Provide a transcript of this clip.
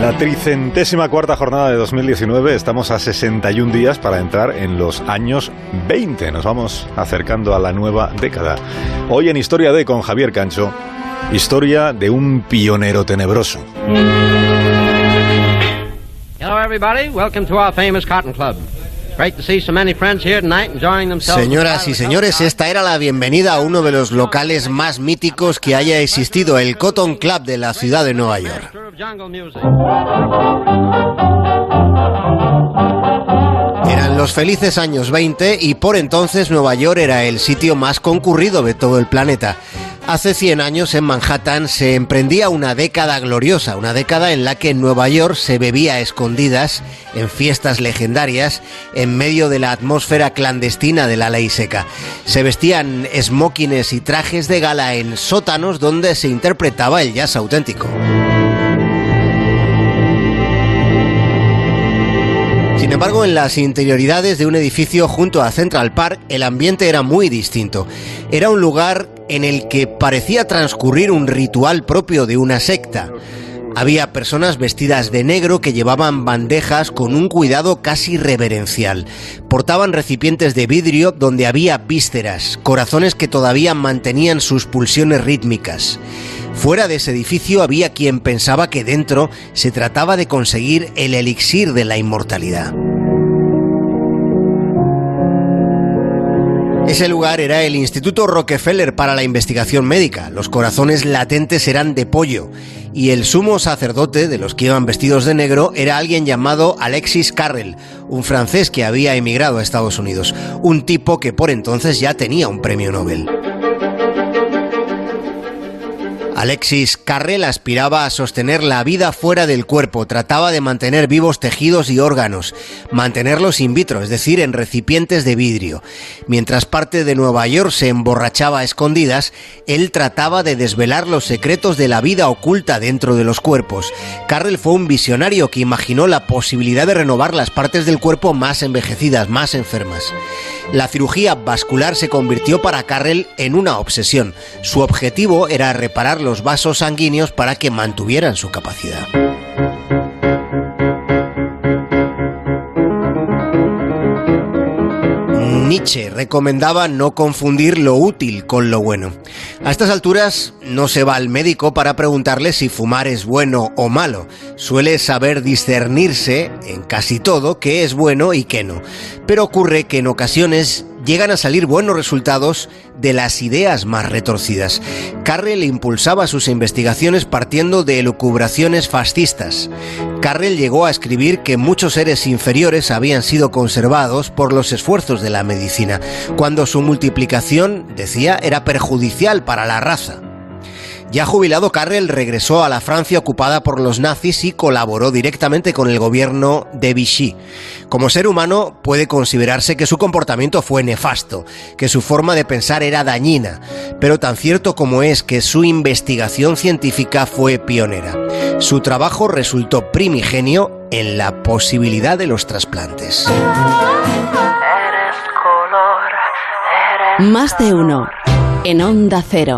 La tricentésima cuarta jornada de 2019, estamos a 61 días para entrar en los años 20. Nos vamos acercando a la nueva década. Hoy en Historia de con Javier Cancho, historia de un pionero tenebroso. Hello, everybody. Welcome to our famous Cotton Club. Señoras y señores, esta era la bienvenida a uno de los locales más míticos que haya existido, el Cotton Club de la ciudad de Nueva York. Eran los felices años 20 y por entonces Nueva York era el sitio más concurrido de todo el planeta. Hace 100 años en Manhattan se emprendía una década gloriosa, una década en la que en Nueva York se bebía a escondidas, en fiestas legendarias, en medio de la atmósfera clandestina de la ley seca. Se vestían smokines y trajes de gala en sótanos donde se interpretaba el jazz auténtico. Sin embargo, en las interioridades de un edificio junto a Central Park, el ambiente era muy distinto. Era un lugar en el que parecía transcurrir un ritual propio de una secta. Había personas vestidas de negro que llevaban bandejas con un cuidado casi reverencial. Portaban recipientes de vidrio donde había vísceras, corazones que todavía mantenían sus pulsiones rítmicas. Fuera de ese edificio había quien pensaba que dentro se trataba de conseguir el elixir de la inmortalidad. Ese lugar era el Instituto Rockefeller para la Investigación Médica. Los corazones latentes eran de pollo y el sumo sacerdote de los que iban vestidos de negro era alguien llamado Alexis Carrel, un francés que había emigrado a Estados Unidos, un tipo que por entonces ya tenía un premio Nobel. Alexis Carrel aspiraba a sostener la vida fuera del cuerpo, trataba de mantener vivos tejidos y órganos, mantenerlos in vitro, es decir, en recipientes de vidrio. Mientras parte de Nueva York se emborrachaba a escondidas, él trataba de desvelar los secretos de la vida oculta dentro de los cuerpos. Carrel fue un visionario que imaginó la posibilidad de renovar las partes del cuerpo más envejecidas, más enfermas. La cirugía vascular se convirtió para Carrel en una obsesión. Su objetivo era reparar los vasos sanguíneos para que mantuvieran su capacidad. Recomendaba no confundir lo útil con lo bueno. A estas alturas no se va al médico para preguntarle si fumar es bueno o malo. Suele saber discernirse en casi todo qué es bueno y qué no. Pero ocurre que en ocasiones llegan a salir buenos resultados de las ideas más retorcidas. Carrel impulsaba sus investigaciones partiendo de elucubraciones fascistas. Carrel llegó a escribir que muchos seres inferiores habían sido conservados por los esfuerzos de la medicina, cuando su multiplicación, decía, era perjudicial para la raza. Ya jubilado, Carrel regresó a la Francia ocupada por los nazis y colaboró directamente con el gobierno de Vichy. Como ser humano, puede considerarse que su comportamiento fue nefasto, que su forma de pensar era dañina, pero tan cierto como es que su investigación científica fue pionera. Su trabajo resultó primigenio en la posibilidad de los trasplantes. Más de uno en Onda Cero.